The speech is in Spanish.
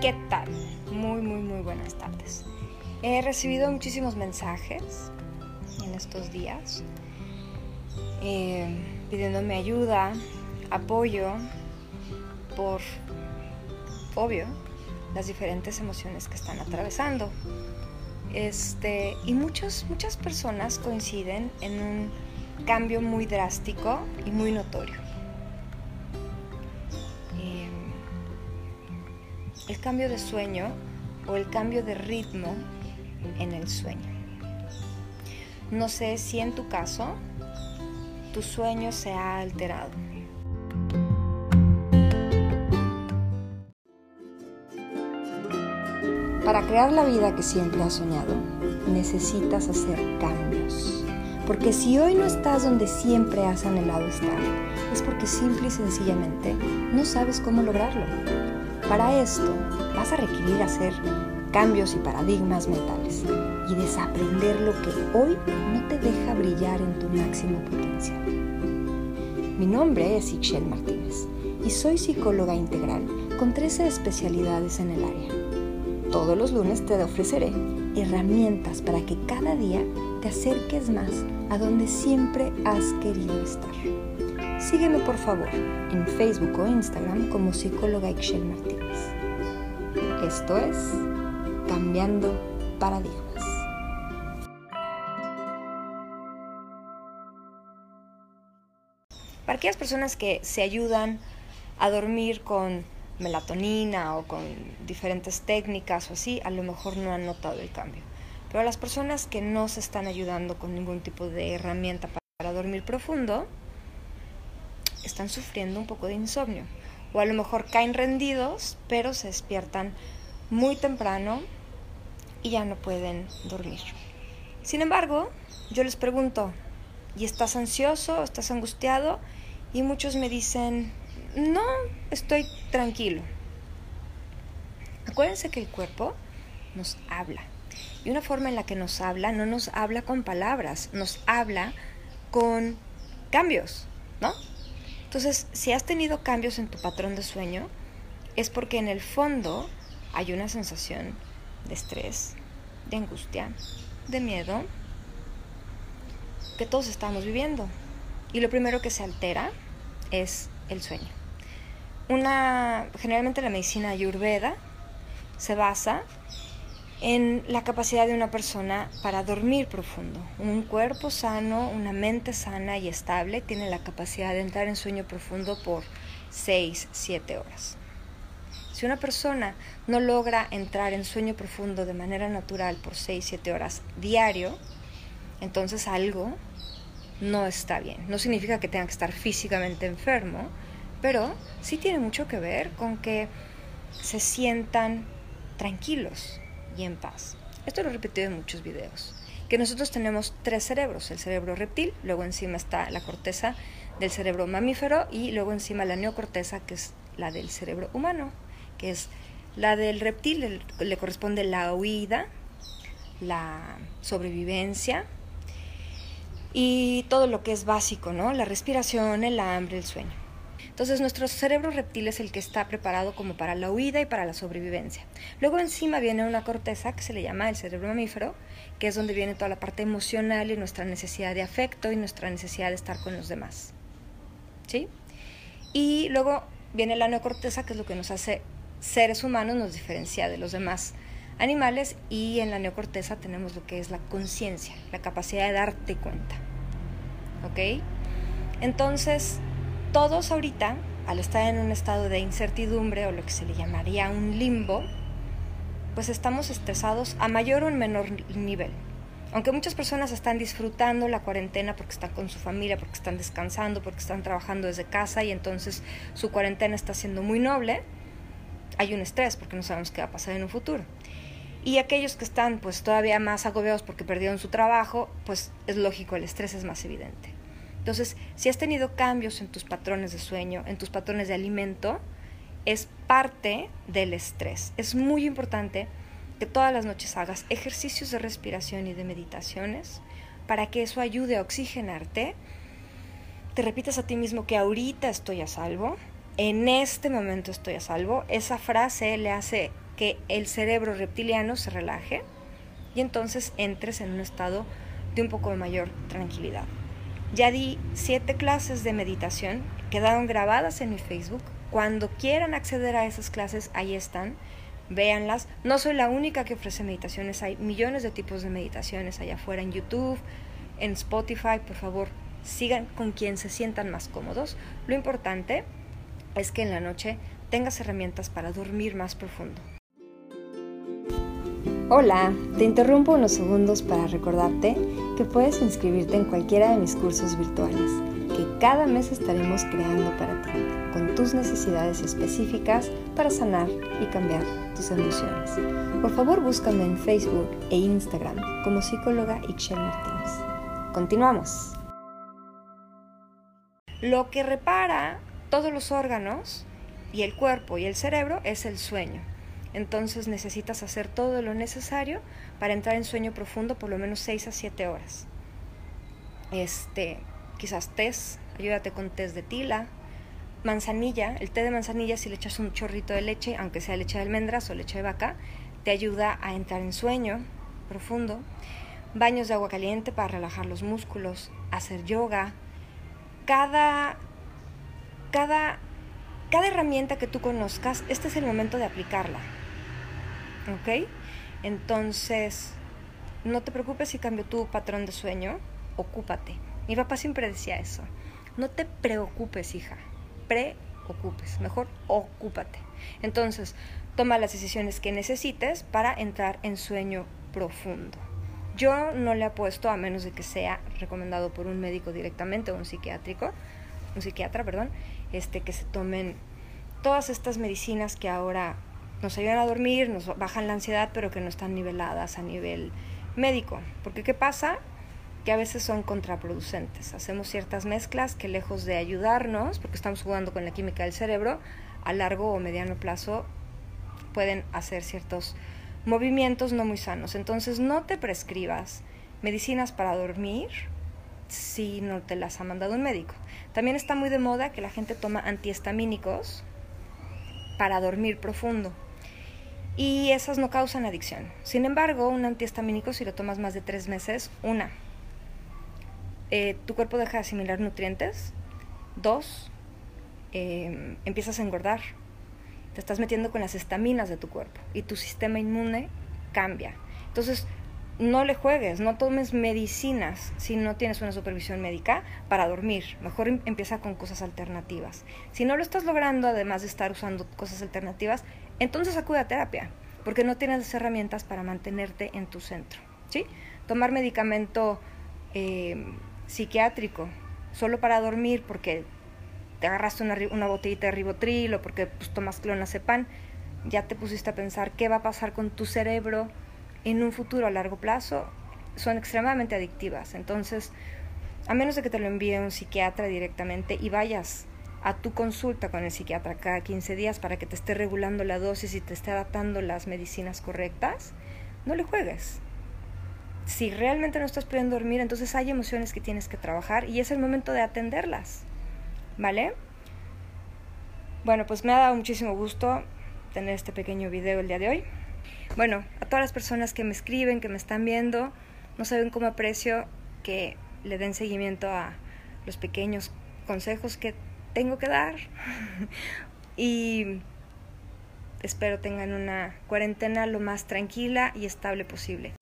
¿Qué tal? Muy, muy, muy buenas tardes. He recibido muchísimos mensajes en estos días eh, pidiéndome ayuda, apoyo por, obvio, las diferentes emociones que están atravesando. Este, y muchas, muchas personas coinciden en un cambio muy drástico y muy notorio. Cambio de sueño o el cambio de ritmo en el sueño. No sé si en tu caso tu sueño se ha alterado. Para crear la vida que siempre has soñado, necesitas hacer cambios. Porque si hoy no estás donde siempre has anhelado estar, es porque simple y sencillamente no sabes cómo lograrlo. Para esto vas a requerir hacer cambios y paradigmas mentales y desaprender lo que hoy no te deja brillar en tu máximo potencial. Mi nombre es Ixchel Martínez y soy psicóloga integral con 13 especialidades en el área. Todos los lunes te ofreceré herramientas para que cada día te acerques más a donde siempre has querido estar. Sígueme por favor en Facebook o Instagram como psicóloga Ixchel Martínez. Esto es Cambiando Paradigmas. Para aquellas personas que se ayudan a dormir con melatonina o con diferentes técnicas o así, a lo mejor no han notado el cambio. Pero las personas que no se están ayudando con ningún tipo de herramienta para dormir profundo, están sufriendo un poco de insomnio. O a lo mejor caen rendidos, pero se despiertan muy temprano y ya no pueden dormir. Sin embargo, yo les pregunto, ¿y estás ansioso? ¿Estás angustiado? Y muchos me dicen, no, estoy tranquilo. Acuérdense que el cuerpo nos habla. Y una forma en la que nos habla no nos habla con palabras, nos habla con cambios, ¿no? Entonces, si has tenido cambios en tu patrón de sueño, es porque en el fondo hay una sensación de estrés, de angustia, de miedo, que todos estamos viviendo. Y lo primero que se altera es el sueño. Una, generalmente la medicina ayurveda se basa en la capacidad de una persona para dormir profundo. Un cuerpo sano, una mente sana y estable tiene la capacidad de entrar en sueño profundo por 6, 7 horas. Si una persona no logra entrar en sueño profundo de manera natural por 6, 7 horas diario, entonces algo no está bien. No significa que tenga que estar físicamente enfermo, pero sí tiene mucho que ver con que se sientan tranquilos, y en paz. Esto lo he repetido en muchos videos. Que nosotros tenemos tres cerebros, el cerebro reptil, luego encima está la corteza del cerebro mamífero y luego encima la neocorteza, que es la del cerebro humano, que es la del reptil, le corresponde la huida, la sobrevivencia y todo lo que es básico, ¿no? La respiración, el hambre, el sueño. Entonces nuestro cerebro reptil es el que está preparado como para la huida y para la sobrevivencia. Luego encima viene una corteza que se le llama el cerebro mamífero, que es donde viene toda la parte emocional y nuestra necesidad de afecto y nuestra necesidad de estar con los demás. ¿Sí? Y luego viene la neocorteza, que es lo que nos hace seres humanos, nos diferencia de los demás animales y en la neocorteza tenemos lo que es la conciencia, la capacidad de darte cuenta. ¿Ok? Entonces, todos ahorita, al estar en un estado de incertidumbre o lo que se le llamaría un limbo, pues estamos estresados a mayor o menor nivel. Aunque muchas personas están disfrutando la cuarentena porque están con su familia, porque están descansando, porque están trabajando desde casa y entonces su cuarentena está siendo muy noble, hay un estrés porque no sabemos qué va a pasar en un futuro. Y aquellos que están pues todavía más agobiados porque perdieron su trabajo, pues es lógico, el estrés es más evidente. Entonces, si has tenido cambios en tus patrones de sueño, en tus patrones de alimento, es parte del estrés. Es muy importante que todas las noches hagas ejercicios de respiración y de meditaciones para que eso ayude a oxigenarte. Te repitas a ti mismo que ahorita estoy a salvo, en este momento estoy a salvo. Esa frase le hace que el cerebro reptiliano se relaje y entonces entres en un estado de un poco mayor tranquilidad. Ya di siete clases de meditación, quedaron grabadas en mi Facebook. Cuando quieran acceder a esas clases, ahí están, véanlas. No soy la única que ofrece meditaciones, hay millones de tipos de meditaciones allá afuera en YouTube, en Spotify, por favor, sigan con quien se sientan más cómodos. Lo importante es que en la noche tengas herramientas para dormir más profundo. Hola, te interrumpo unos segundos para recordarte puedes inscribirte en cualquiera de mis cursos virtuales, que cada mes estaremos creando para ti, con tus necesidades específicas para sanar y cambiar tus emociones. Por favor, búscame en Facebook e Instagram como psicóloga Ixchel Martínez. Continuamos. Lo que repara todos los órganos y el cuerpo y el cerebro es el sueño. Entonces necesitas hacer todo lo necesario para entrar en sueño profundo por lo menos 6 a 7 horas. Este, quizás test, ayúdate con test de tila, manzanilla, el té de manzanilla si le echas un chorrito de leche, aunque sea leche de almendras o leche de vaca, te ayuda a entrar en sueño profundo. Baños de agua caliente para relajar los músculos, hacer yoga. Cada cada cada herramienta que tú conozcas, este es el momento de aplicarla. ¿Ok? Entonces, no te preocupes si cambio tu patrón de sueño, ocúpate. Mi papá siempre decía eso. No te preocupes, hija. Preocupes. Mejor ocúpate. Entonces, toma las decisiones que necesites para entrar en sueño profundo. Yo no le apuesto a menos de que sea recomendado por un médico directamente o un psiquiátrico, un psiquiatra, perdón, este que se tomen todas estas medicinas que ahora nos ayudan a dormir, nos bajan la ansiedad, pero que no están niveladas a nivel médico. Porque ¿qué pasa? Que a veces son contraproducentes. Hacemos ciertas mezclas que lejos de ayudarnos, porque estamos jugando con la química del cerebro, a largo o mediano plazo pueden hacer ciertos movimientos no muy sanos. Entonces no te prescribas medicinas para dormir si no te las ha mandado un médico. También está muy de moda que la gente toma antihistamínicos para dormir profundo y esas no causan adicción. Sin embargo, un antihistamínico, si lo tomas más de tres meses, una, eh, tu cuerpo deja de asimilar nutrientes, dos, em, empiezas a engordar, te estás metiendo con las estaminas de tu cuerpo y tu sistema inmune cambia. Entonces, no le juegues, no tomes medicinas si no tienes una supervisión médica para dormir. Mejor em, empieza con cosas alternativas. Si no lo estás logrando, además de estar usando cosas alternativas, entonces acude a terapia, porque no tienes las herramientas para mantenerte en tu centro. ¿sí? Tomar medicamento eh, psiquiátrico solo para dormir porque te agarraste una, botellita de ribotril o porque pues, tomas clonazepam, ya te pusiste a pensar qué va a pasar con tu cerebro en un futuro a largo plazo, son extremadamente adictivas. Entonces, a menos de que te lo envíe un psiquiatra directamente y vayas a tu consulta con el psiquiatra cada 15 días para que te esté regulando la dosis y te esté adaptando las medicinas correctas, no le juegues. Si realmente no estás pudiendo dormir, entonces hay emociones que tienes que trabajar y es el momento de atenderlas. ¿Vale? Bueno, pues me ha dado muchísimo gusto tener este pequeño video el día de hoy. Bueno, a todas las personas que me escriben, que me están viendo, no saben cómo aprecio que le den seguimiento a los pequeños consejos que tengo que dar. y espero tengan una cuarentena lo más tranquila y estable posible.